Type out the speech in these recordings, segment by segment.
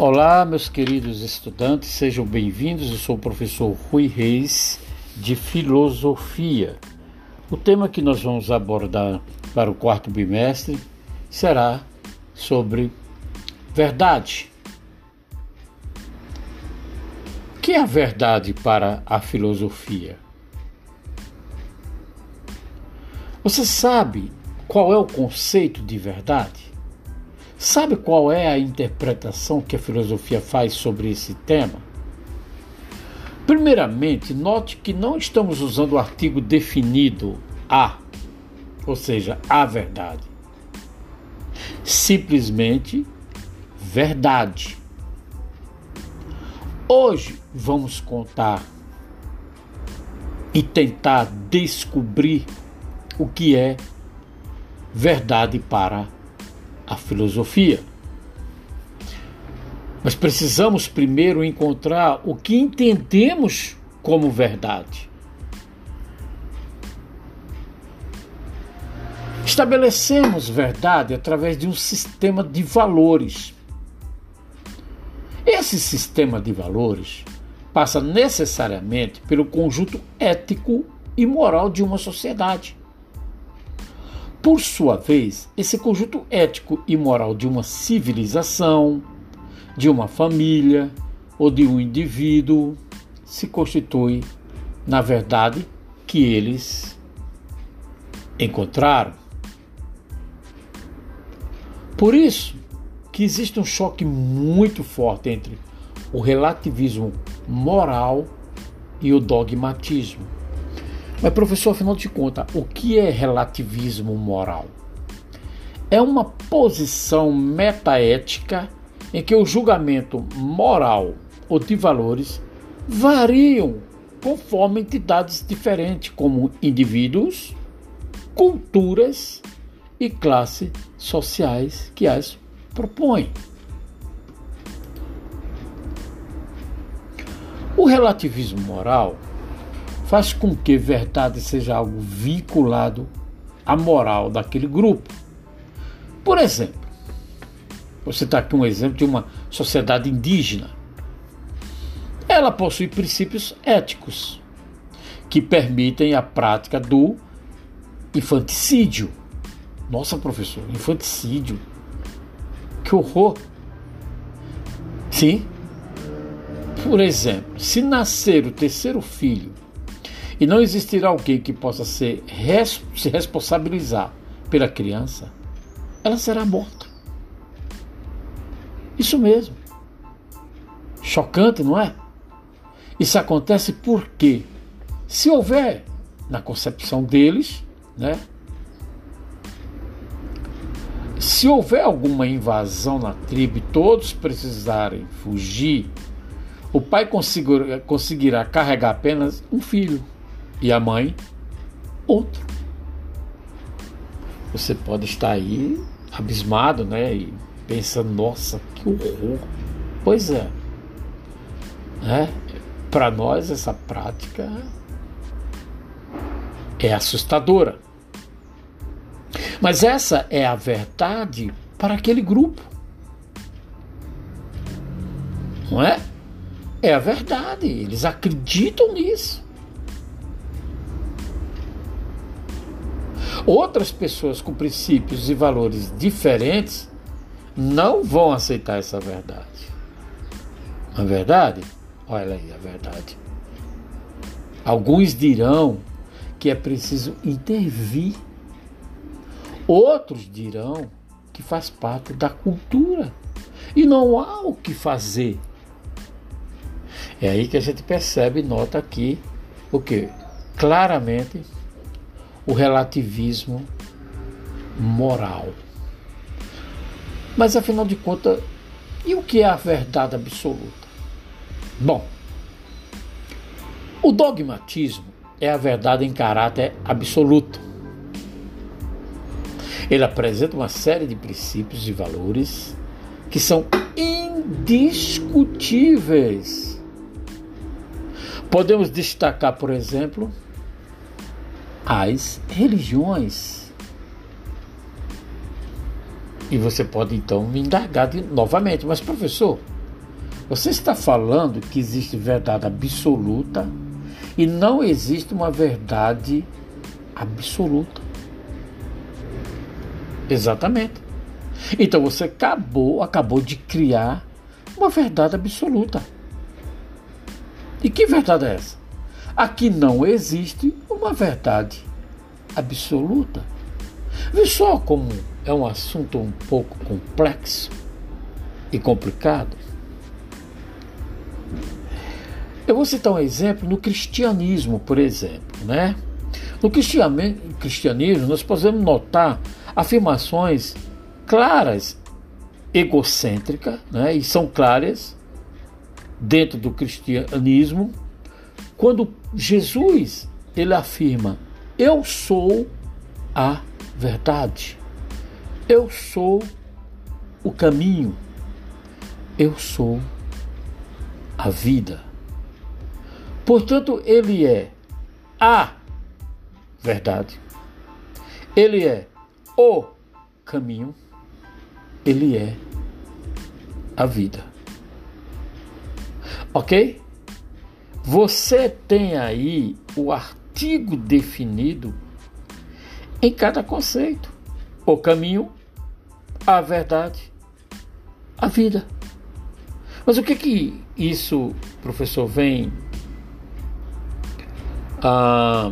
Olá, meus queridos estudantes, sejam bem-vindos. Eu sou o professor Rui Reis, de Filosofia. O tema que nós vamos abordar para o quarto bimestre será sobre verdade. O que é a verdade para a filosofia? Você sabe qual é o conceito de verdade? Sabe qual é a interpretação que a filosofia faz sobre esse tema? Primeiramente, note que não estamos usando o artigo definido a, ou seja, a verdade. Simplesmente verdade. Hoje vamos contar e tentar descobrir o que é verdade para a filosofia. Mas precisamos primeiro encontrar o que entendemos como verdade. Estabelecemos verdade através de um sistema de valores. Esse sistema de valores passa necessariamente pelo conjunto ético e moral de uma sociedade. Por sua vez, esse conjunto ético e moral de uma civilização, de uma família ou de um indivíduo se constitui na verdade que eles encontraram. Por isso que existe um choque muito forte entre o relativismo moral e o dogmatismo. Mas, professor, afinal de contas, o que é relativismo moral? É uma posição metaética em que o julgamento moral ou de valores variam conforme entidades diferentes, como indivíduos, culturas e classes sociais que as propõem. O relativismo moral faz com que verdade seja algo vinculado à moral daquele grupo. Por exemplo, você está aqui um exemplo de uma sociedade indígena. Ela possui princípios éticos que permitem a prática do infanticídio. Nossa, professor, infanticídio. Que horror! Sim. Por exemplo, se nascer o terceiro filho e não existirá alguém que possa ser, se responsabilizar pela criança, ela será morta. Isso mesmo. Chocante, não é? Isso acontece porque, se houver, na concepção deles, né? Se houver alguma invasão na tribo e todos precisarem fugir, o pai conseguirá carregar apenas um filho e a mãe outro. Você pode estar aí abismado, né? E pensando, nossa, que horror. Pois é. Né? Para nós, essa prática é assustadora. Mas essa é a verdade para aquele grupo. Não é? É a verdade. Eles acreditam nisso. Outras pessoas com princípios e valores diferentes não vão aceitar essa verdade. Não é verdade? Olha aí a verdade. Alguns dirão que é preciso intervir. Outros dirão que faz parte da cultura e não há o que fazer. É aí que a gente percebe, nota aqui o que claramente o relativismo moral. Mas afinal de contas, e o que é a verdade absoluta? Bom, o dogmatismo é a verdade em caráter absoluto. Ele apresenta uma série de princípios e valores que são indiscutíveis. Podemos destacar, por exemplo, as religiões. E você pode então me indagar de, novamente, mas professor, Você está falando que existe verdade absoluta e não existe uma verdade absoluta. Exatamente. Então você acabou, acabou de criar uma verdade absoluta. E que verdade é essa? Aqui não existe uma verdade absoluta. Vê só como é um assunto um pouco complexo e complicado. Eu vou citar um exemplo no cristianismo, por exemplo, né? No cristianismo, nós podemos notar afirmações claras, egocêntricas, né? e são claras dentro do cristianismo, quando Jesus ele afirma: Eu sou a verdade, eu sou o caminho, eu sou a vida. Portanto, ele é a verdade, ele é o caminho, ele é a vida. Ok? Você tem aí o artigo definido em cada conceito: o caminho, a verdade, a vida. Mas o que que isso, professor, vem a,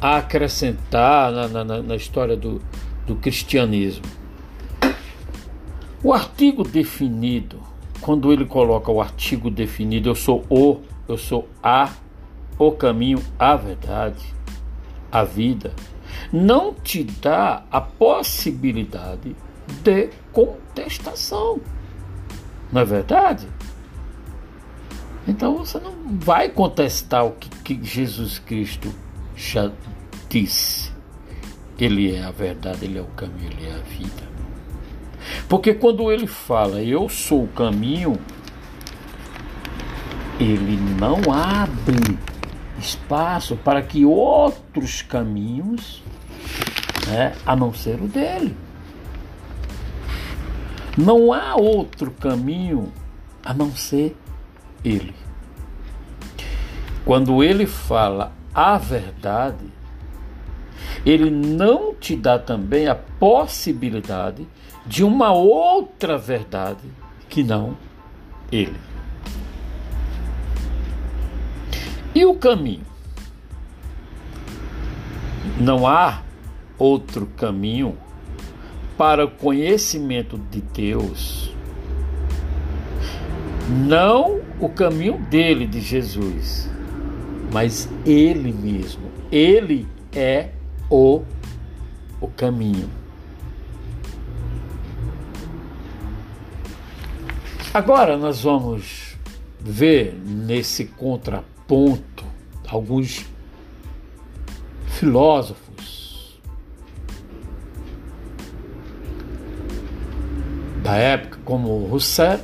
a acrescentar na, na, na história do, do cristianismo. O artigo definido, quando ele coloca o artigo definido, eu sou o, eu sou a, o caminho, a verdade, a vida, não te dá a possibilidade de contestação. Não é verdade? Então você não vai contestar o que, que Jesus Cristo já disse. Ele é a verdade, ele é o caminho, ele é a vida. Porque quando ele fala, eu sou o caminho, ele não abre espaço para que outros caminhos, né, a não ser o dele. Não há outro caminho a não ser ele. Quando ele fala a verdade, ele não te dá também a possibilidade de uma outra verdade que não ele. E o caminho? Não há outro caminho para o conhecimento de Deus não o caminho dele, de Jesus, mas ele mesmo. Ele é o, o caminho. Agora nós vamos ver nesse contraponto alguns filósofos da época, como Rousseau,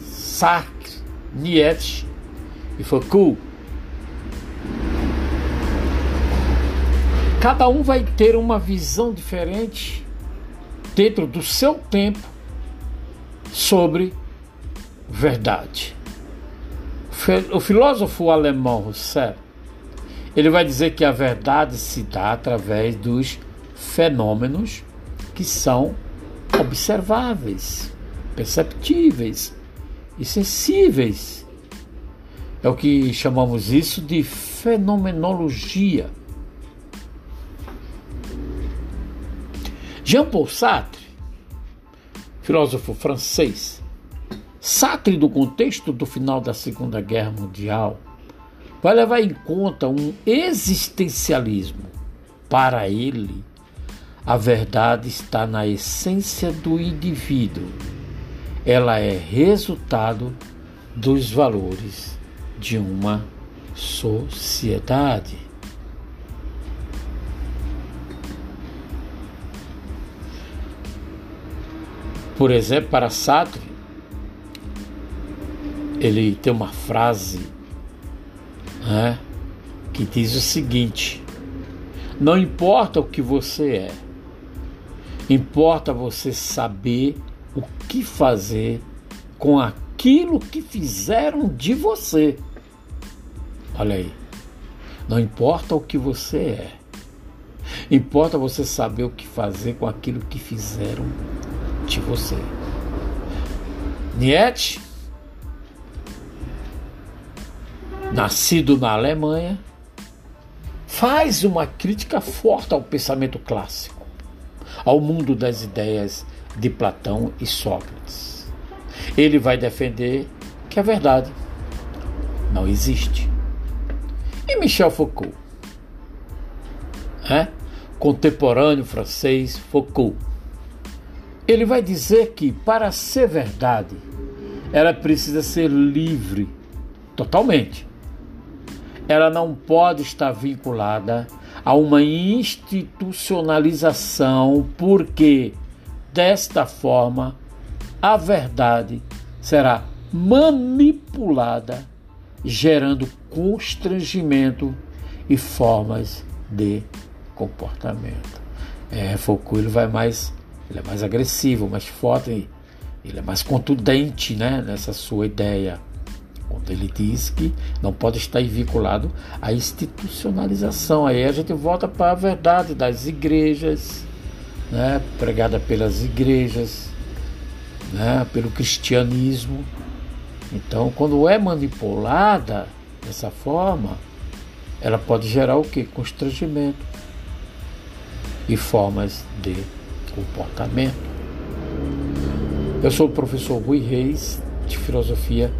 Sartre, Nietzsche e Foucault. Cada um vai ter uma visão diferente dentro do seu tempo sobre verdade. O filósofo alemão Husserl, ele vai dizer que a verdade se dá através dos fenômenos que são observáveis, perceptíveis, e sensíveis. É o que chamamos isso de fenomenologia. Jean-Paul Sartre, filósofo francês, Sartre, do contexto do final da Segunda Guerra Mundial, vai levar em conta um existencialismo. Para ele, a verdade está na essência do indivíduo ela é resultado dos valores de uma sociedade. Por exemplo, para Sartre, ele tem uma frase né, que diz o seguinte: Não importa o que você é, importa você saber o que fazer com aquilo que fizeram de você. Olha aí. Não importa o que você é. Importa você saber o que fazer com aquilo que fizeram de você. Nietzsche, nascido na Alemanha, faz uma crítica forte ao pensamento clássico, ao mundo das ideias de Platão e Sócrates. Ele vai defender que a verdade não existe. E Michel Foucault? É? Contemporâneo francês Foucault. Ele vai dizer que para ser verdade, ela precisa ser livre totalmente. Ela não pode estar vinculada a uma institucionalização, porque desta forma a verdade será manipulada gerando constrangimento e formas de comportamento. É, Foucault vai mais, ele é mais agressivo, mais forte, ele é mais contundente, né, nessa sua ideia. Quando ele diz que não pode estar vinculado à institucionalização. Aí a gente volta para a verdade das igrejas, né, pregada pelas igrejas, né, pelo cristianismo então, quando é manipulada dessa forma, ela pode gerar o que? Constrangimento e formas de comportamento. Eu sou o professor Rui Reis, de Filosofia.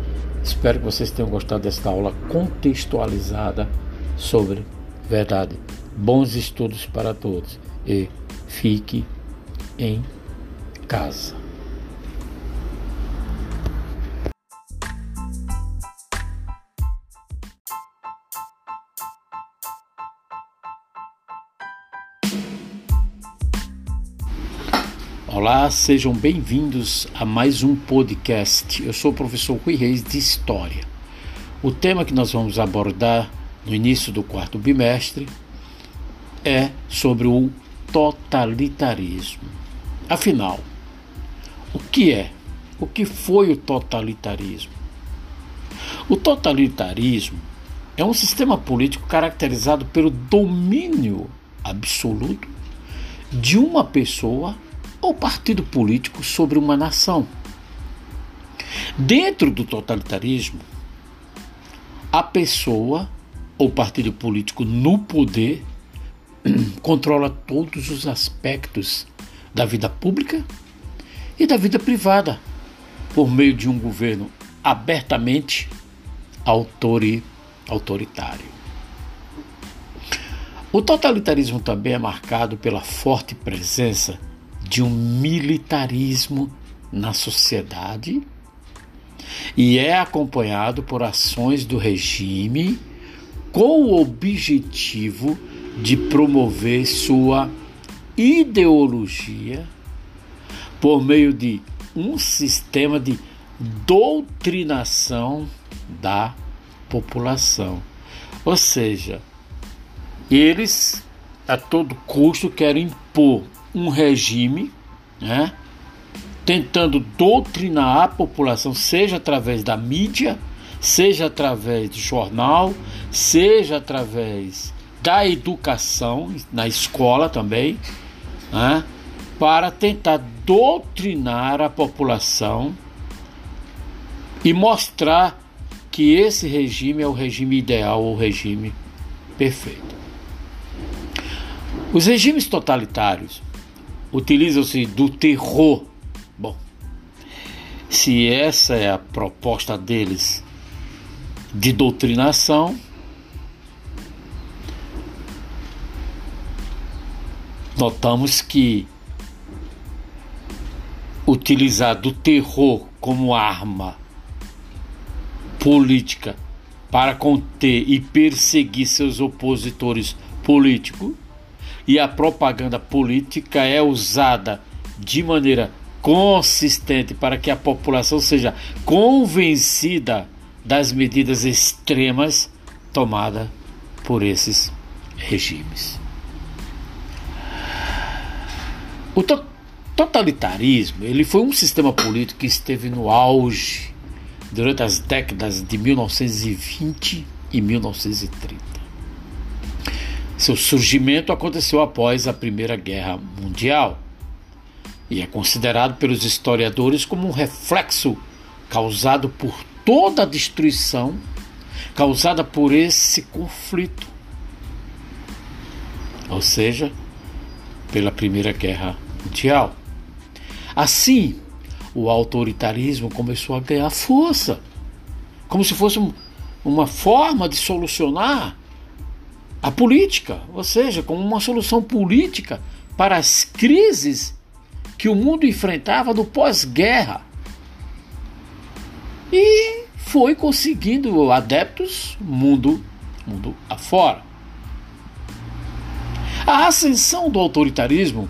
Espero que vocês tenham gostado desta aula contextualizada sobre verdade. Bons estudos para todos e fique em casa. Olá, sejam bem-vindos a mais um podcast. Eu sou o professor Rui Reis de História. O tema que nós vamos abordar no início do quarto bimestre é sobre o totalitarismo. Afinal, o que é? O que foi o totalitarismo? O totalitarismo é um sistema político caracterizado pelo domínio absoluto de uma pessoa ou partido político sobre uma nação. Dentro do totalitarismo, a pessoa ou partido político no poder controla todos os aspectos da vida pública e da vida privada por meio de um governo abertamente autori autoritário. O totalitarismo também é marcado pela forte presença de um militarismo na sociedade e é acompanhado por ações do regime com o objetivo de promover sua ideologia por meio de um sistema de doutrinação da população. Ou seja, eles a todo custo querem impor um regime, né, tentando doutrinar a população, seja através da mídia, seja através do jornal, seja através da educação, na escola também, né, para tentar doutrinar a população e mostrar que esse regime é o regime ideal, o regime perfeito. Os regimes totalitários utilizam-se do terror. Bom, se essa é a proposta deles de doutrinação, notamos que utilizar do terror como arma política para conter e perseguir seus opositores políticos e a propaganda política é usada de maneira consistente para que a população seja convencida das medidas extremas tomadas por esses regimes. O totalitarismo ele foi um sistema político que esteve no auge durante as décadas de 1920 e 1930. Seu surgimento aconteceu após a Primeira Guerra Mundial e é considerado pelos historiadores como um reflexo causado por toda a destruição causada por esse conflito, ou seja, pela Primeira Guerra Mundial. Assim, o autoritarismo começou a ganhar força, como se fosse uma forma de solucionar a política, ou seja, como uma solução política para as crises que o mundo enfrentava no pós-guerra. E foi conseguindo adeptos mundo, mundo afora. A ascensão do autoritarismo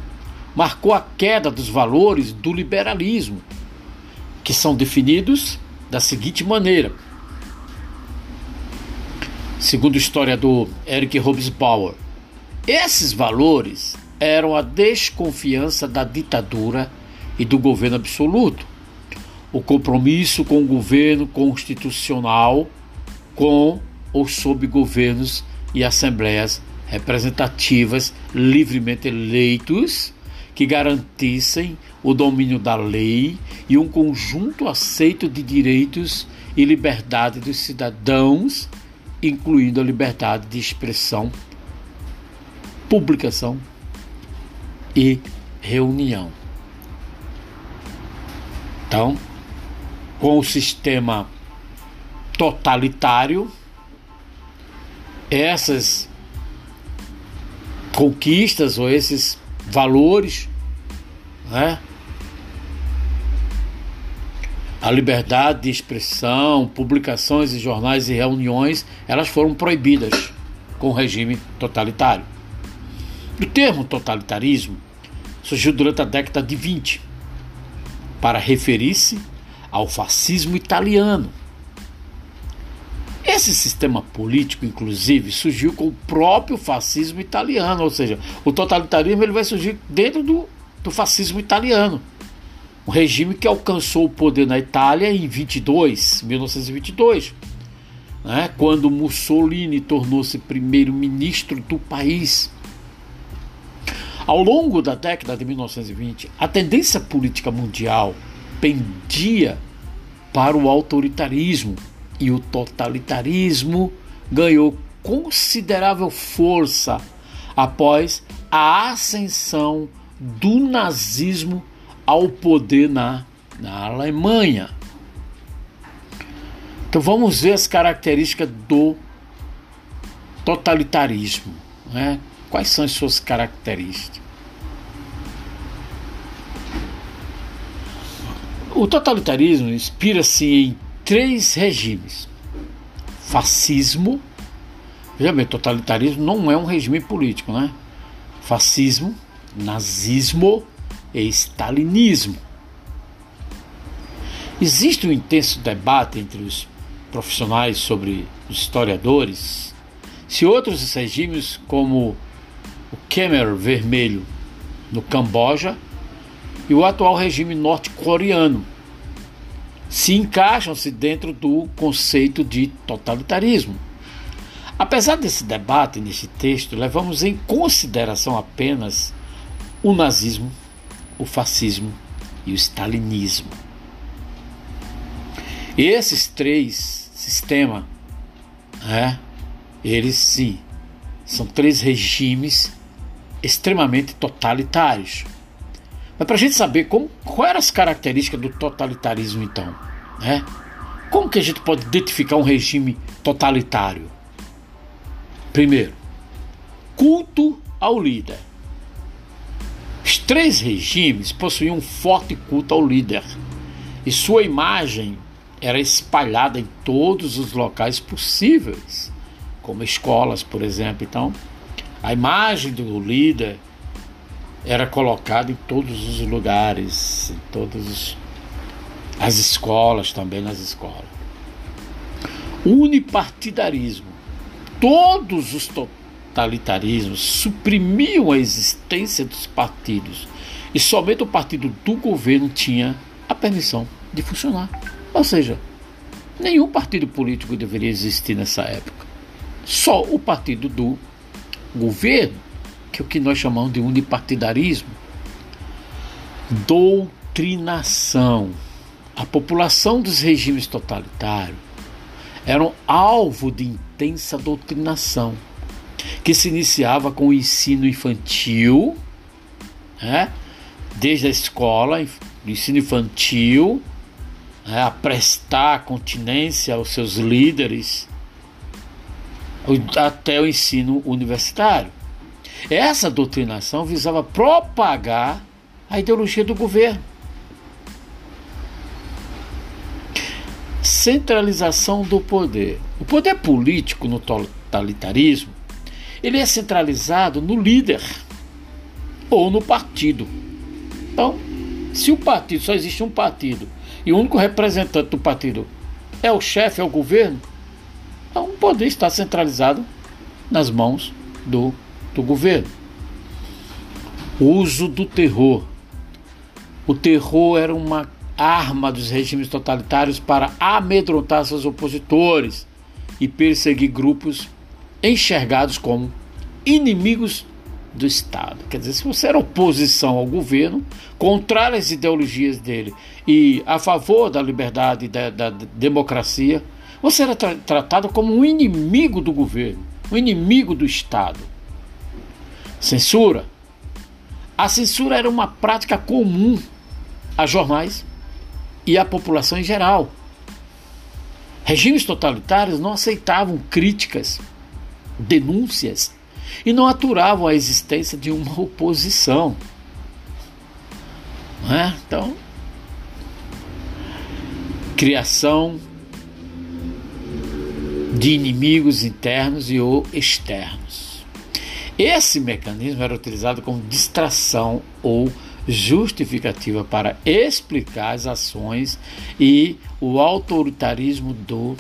marcou a queda dos valores do liberalismo, que são definidos da seguinte maneira. Segundo o historiador Eric Hobsbawm, esses valores eram a desconfiança da ditadura e do governo absoluto, o compromisso com o governo constitucional, com ou sob governos e assembleias representativas livremente eleitos que garantissem o domínio da lei e um conjunto aceito de direitos e liberdade dos cidadãos, incluindo a liberdade de expressão, publicação e reunião. Então, com o sistema totalitário, essas conquistas ou esses valores, né? A liberdade de expressão, publicações em jornais e reuniões, elas foram proibidas com o regime totalitário. O termo totalitarismo surgiu durante a década de 20 para referir-se ao fascismo italiano. Esse sistema político, inclusive, surgiu com o próprio fascismo italiano, ou seja, o totalitarismo ele vai surgir dentro do, do fascismo italiano. Um regime que alcançou o poder na Itália em 22, 1922, né, quando Mussolini tornou-se primeiro-ministro do país. Ao longo da década de 1920, a tendência política mundial pendia para o autoritarismo e o totalitarismo ganhou considerável força após a ascensão do nazismo ao poder na, na Alemanha. Então vamos ver as características do totalitarismo. Né? Quais são as suas características? O totalitarismo inspira-se em três regimes: fascismo. Veja bem, totalitarismo não é um regime político, né? Fascismo, nazismo e stalinismo. Existe um intenso debate entre os profissionais sobre os historiadores se outros regimes, como o Khmer Vermelho no Camboja e o atual regime norte-coreano se encaixam-se dentro do conceito de totalitarismo. Apesar desse debate neste texto, levamos em consideração apenas o nazismo, o fascismo e o stalinismo. Esses três sistemas, é, eles sim, são três regimes extremamente totalitários. Mas para a gente saber como, quais eram as características do totalitarismo, então, né? Como que a gente pode identificar um regime totalitário? Primeiro, culto ao líder. Os três regimes possuíam um forte culto ao líder e sua imagem era espalhada em todos os locais possíveis, como escolas, por exemplo. Então, a imagem do líder era colocado em todos os lugares, em todas as escolas, também nas escolas. Unipartidarismo. Todos os totalitarismos suprimiam a existência dos partidos e somente o partido do governo tinha a permissão de funcionar. Ou seja, Nenhum partido político deveria existir nessa época. Só o partido do governo, que é o que nós chamamos de unipartidarismo. Doutrinação. A população dos regimes totalitários eram alvo de intensa doutrinação, que se iniciava com o ensino infantil, né? desde a escola, ensino infantil, né? a prestar continência aos seus líderes, até o ensino universitário. Essa doutrinação visava propagar a ideologia do governo centralização do poder. O poder político no totalitarismo, ele é centralizado no líder ou no partido. Então, se o partido só existe um partido e o único representante do partido é o chefe, é o governo, então o poder está centralizado nas mãos do, do governo. O uso do terror. O terror era uma arma dos regimes totalitários para amedrontar seus opositores e perseguir grupos enxergados como inimigos do Estado. Quer dizer, se você era oposição ao governo, contrário às ideologias dele e a favor da liberdade e da, da democracia, você era tra tratado como um inimigo do governo, um inimigo do Estado. Censura. A censura era uma prática comum a jornais, e a população em geral. Regimes totalitários não aceitavam críticas, denúncias e não aturavam a existência de uma oposição. É? Então, criação de inimigos internos e ou externos. Esse mecanismo era utilizado como distração ou justificativa para explicar as ações e o autoritarismo do,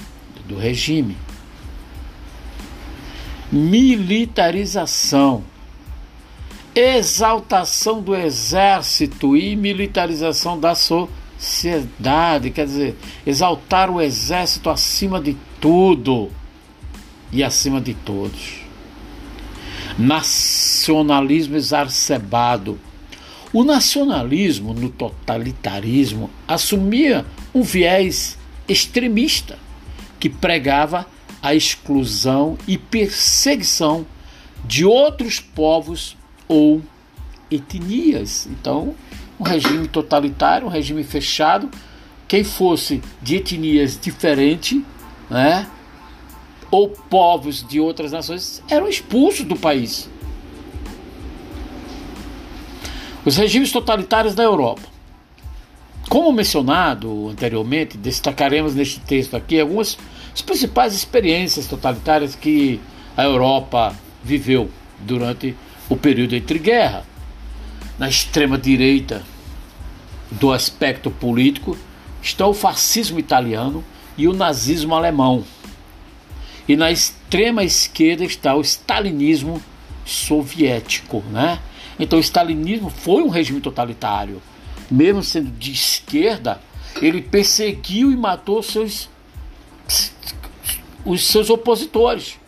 do regime. Militarização, exaltação do exército e militarização da sociedade, quer dizer, exaltar o exército acima de tudo e acima de todos. Nacionalismo exacerbado o nacionalismo no totalitarismo assumia um viés extremista que pregava a exclusão e perseguição de outros povos ou etnias. Então, um regime totalitário, um regime fechado, quem fosse de etnias diferentes, né, ou povos de outras nações, eram expulsos do país. Os regimes totalitários da Europa. Como mencionado anteriormente, destacaremos neste texto aqui algumas das principais experiências totalitárias que a Europa viveu durante o período entre guerra. Na extrema direita do aspecto político está o fascismo italiano e o nazismo alemão. E na extrema esquerda está o stalinismo soviético, né? Então o stalinismo foi um regime totalitário. Mesmo sendo de esquerda, ele perseguiu e matou seus, os seus opositores.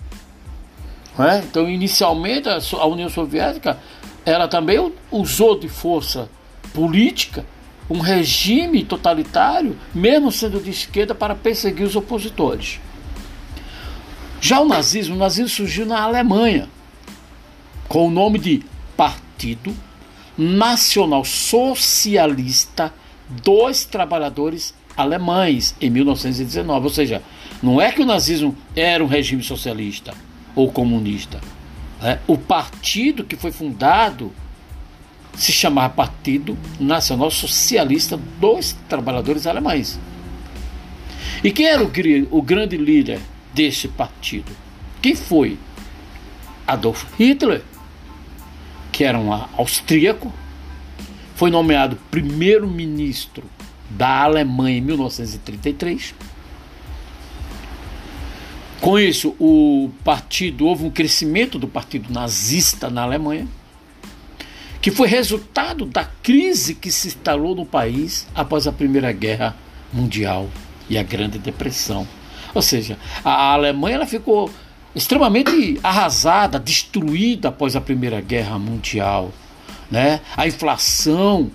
É? Então, inicialmente, a União Soviética ela também usou de força política um regime totalitário, mesmo sendo de esquerda, para perseguir os opositores. Já o nazismo, o nazismo surgiu na Alemanha, com o nome de Partido Nacional Socialista dos Trabalhadores Alemães, em 1919. Ou seja, não é que o nazismo era um regime socialista ou comunista. É, o partido que foi fundado se chamava Partido Nacional Socialista dos Trabalhadores Alemães. E quem era o, o grande líder desse partido? Quem foi? Adolf Hitler que era um austríaco, foi nomeado primeiro-ministro da Alemanha em 1933. Com isso, o partido houve um crescimento do partido nazista na Alemanha, que foi resultado da crise que se instalou no país após a Primeira Guerra Mundial. e a Grande Depressão. Ou seja, a Alemanha ela ficou extremamente arrasada, destruída após a Primeira Guerra Mundial. Né? A inflação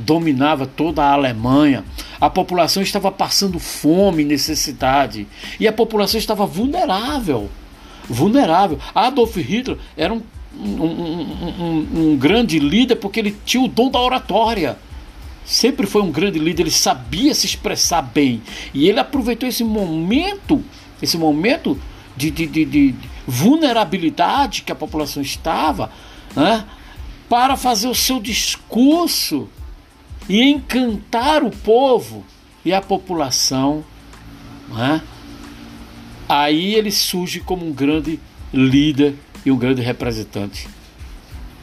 dominava toda a Alemanha. A população estava passando fome e necessidade. E a população estava vulnerável. Vulnerável. Adolf Hitler era um, um, um, um, grande líder porque ele tinha o dom da oratória. Sempre foi um grande líder, ele sabia se expressar bem. E ele aproveitou esse momento, esse momento de, de, de, de vulnerabilidade que a população estava, né, para fazer o seu discurso e encantar o povo e a população. Né? Aí ele surge como um grande líder e um grande representante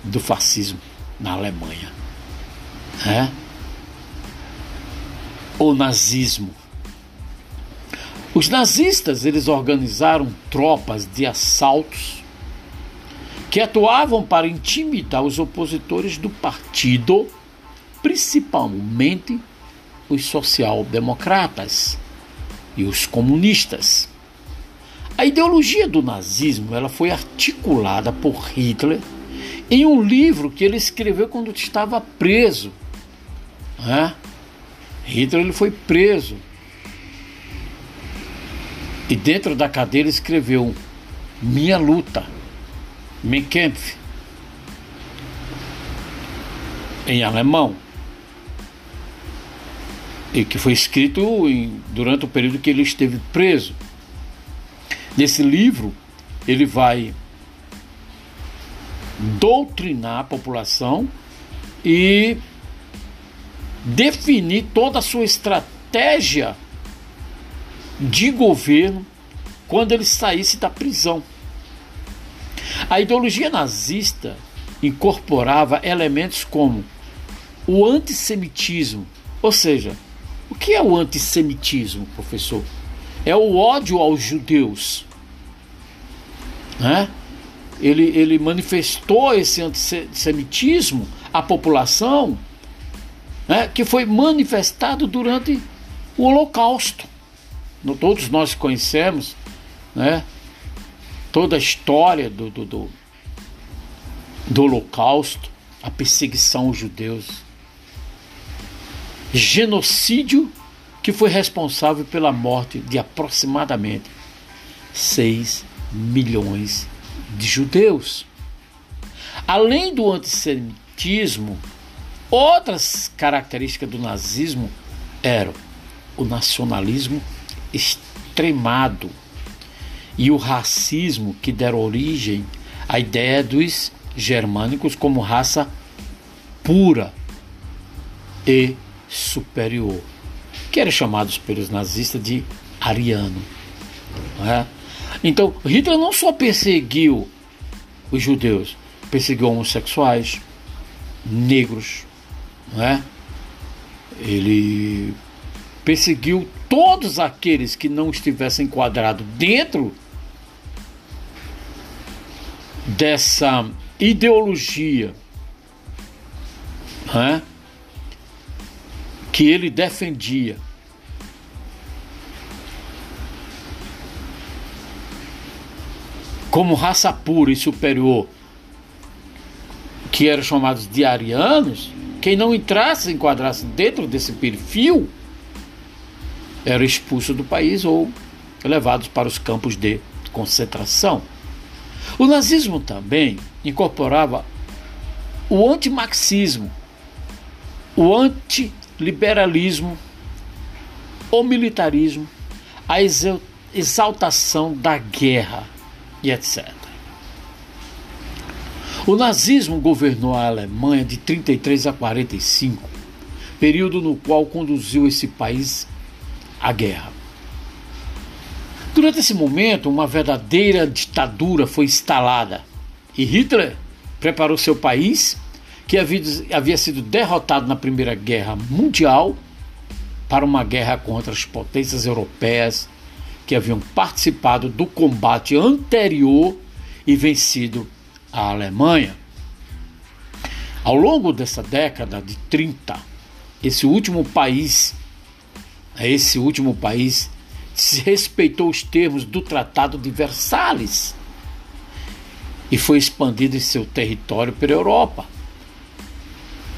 do fascismo na Alemanha. Né? O nazismo. Os nazistas eles organizaram tropas de assaltos que atuavam para intimidar os opositores do partido principalmente os social-democratas e os comunistas. A ideologia do nazismo ela foi articulada por Hitler em um livro que ele escreveu quando estava preso. Né? Hitler ele foi preso e dentro da cadeira escreveu Minha Luta, Mein Kampf, em alemão e que foi escrito em, durante o período que ele esteve preso. Nesse livro, ele vai doutrinar a população e definir toda a sua estratégia de governo quando ele saísse da prisão. A ideologia nazista incorporava elementos como o antissemitismo, ou seja, o que é o antissemitismo, professor? É o ódio aos judeus. Né? Ele, ele manifestou esse antissemitismo à população né, que foi manifestado durante o Holocausto. Todos nós conhecemos né, toda a história do, do, do, do Holocausto, a perseguição aos judeus genocídio que foi responsável pela morte de aproximadamente 6 milhões de judeus. Além do antissemitismo, outras características do nazismo eram o nacionalismo extremado e o racismo que deram origem à ideia dos germânicos como raça pura e superior, que eram chamados pelos nazistas de ariano. É? Então, Hitler não só perseguiu os judeus, perseguiu homossexuais, negros, é? ele perseguiu todos aqueles que não estivessem enquadrados dentro dessa ideologia. É? Que ele defendia. Como raça pura e superior, que eram chamados de arianos, quem não entrasse, enquadrasse dentro desse perfil, era expulso do país ou levados para os campos de concentração. O nazismo também incorporava o antimarxismo, o anti liberalismo, o militarismo, a exaltação da guerra e etc. O nazismo governou a Alemanha de 33 a 45, período no qual conduziu esse país à guerra. Durante esse momento, uma verdadeira ditadura foi instalada e Hitler preparou seu país que havia, havia sido derrotado na Primeira Guerra Mundial para uma guerra contra as potências europeias que haviam participado do combate anterior e vencido a Alemanha. Ao longo dessa década de 30, esse último país esse último país respeitou os termos do Tratado de Versalhes e foi expandido em seu território pela Europa.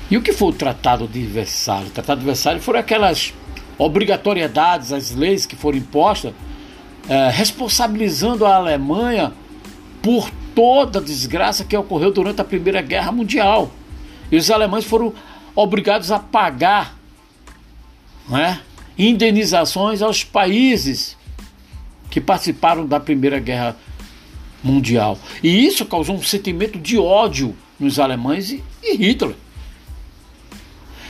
E o que foi o Tratado de Versalhes? O Tratado de Versalhes foram aquelas obrigatoriedades, as leis que foram impostas, é, responsabilizando a Alemanha por toda a desgraça que ocorreu durante a Primeira Guerra Mundial. E os alemães foram obrigados a pagar né, indenizações aos países que participaram da Primeira Guerra Mundial. E isso causou um sentimento de ódio nos alemães e, e Hitler.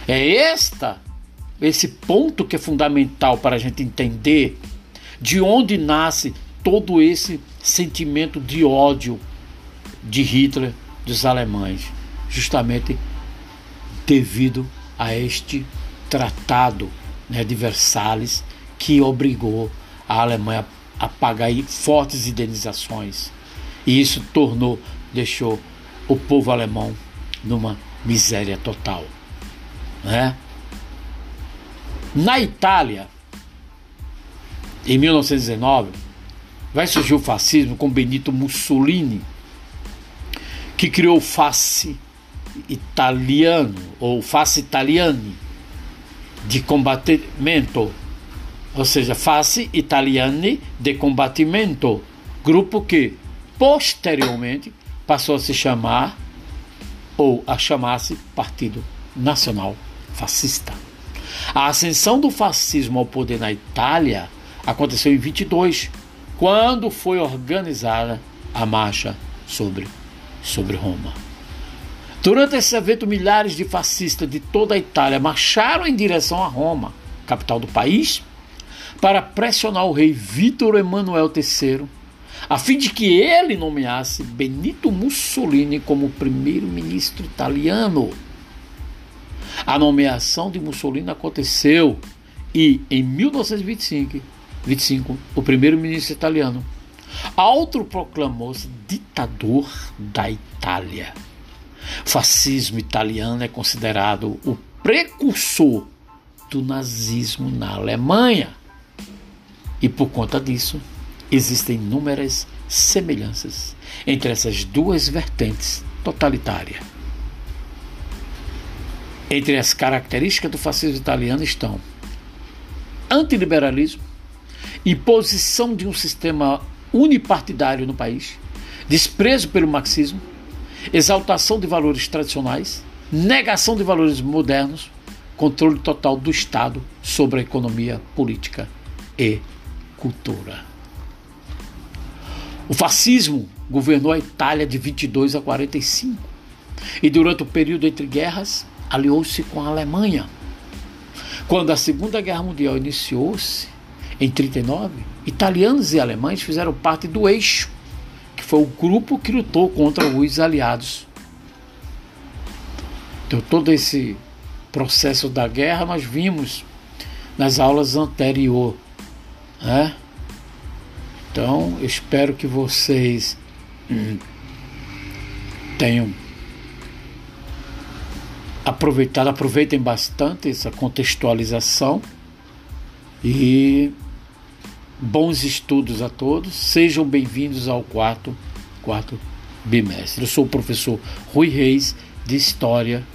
É esta esse ponto que é fundamental para a gente entender de onde nasce todo esse sentimento de ódio de Hitler dos alemães, justamente devido a este tratado né, de Versalhes que obrigou a Alemanha a pagar fortes indenizações. E isso tornou, deixou o povo alemão numa miséria total. Né? Na Itália, em 1919, vai surgir o fascismo com Benito Mussolini, que criou o face italiano, ou face italiani, de combatimento, ou seja, face italiani de combatimento, grupo que posteriormente passou a se chamar ou a chamar-se Partido Nacional Fascista. A ascensão do fascismo ao poder na Itália aconteceu em 22, quando foi organizada a marcha sobre, sobre Roma. Durante esse evento, milhares de fascistas de toda a Itália marcharam em direção a Roma, capital do país, para pressionar o rei Vítor Emanuel III, a fim de que ele nomeasse Benito Mussolini como primeiro-ministro italiano. A nomeação de Mussolini aconteceu e, em 1925, 25, o primeiro-ministro italiano autoproclamou-se ditador da Itália. Fascismo italiano é considerado o precursor do nazismo na Alemanha. E por conta disso, existem inúmeras semelhanças entre essas duas vertentes totalitárias. Entre as características do fascismo italiano estão antiliberalismo, imposição de um sistema unipartidário no país, desprezo pelo marxismo, exaltação de valores tradicionais, negação de valores modernos, controle total do Estado sobre a economia, política e cultura. O fascismo governou a Itália de 22 a 45 e, durante o período entre guerras, aliou-se com a Alemanha. Quando a Segunda Guerra Mundial iniciou-se, em 39, italianos e alemães fizeram parte do eixo foi o grupo que lutou contra os aliados. Então, todo esse processo da guerra nós vimos nas aulas anteriores. Né? Então, espero que vocês hum, tenham aproveitado, aproveitem bastante essa contextualização e Bons estudos a todos, sejam bem-vindos ao quarto, quarto bimestre. Eu sou o professor Rui Reis, de História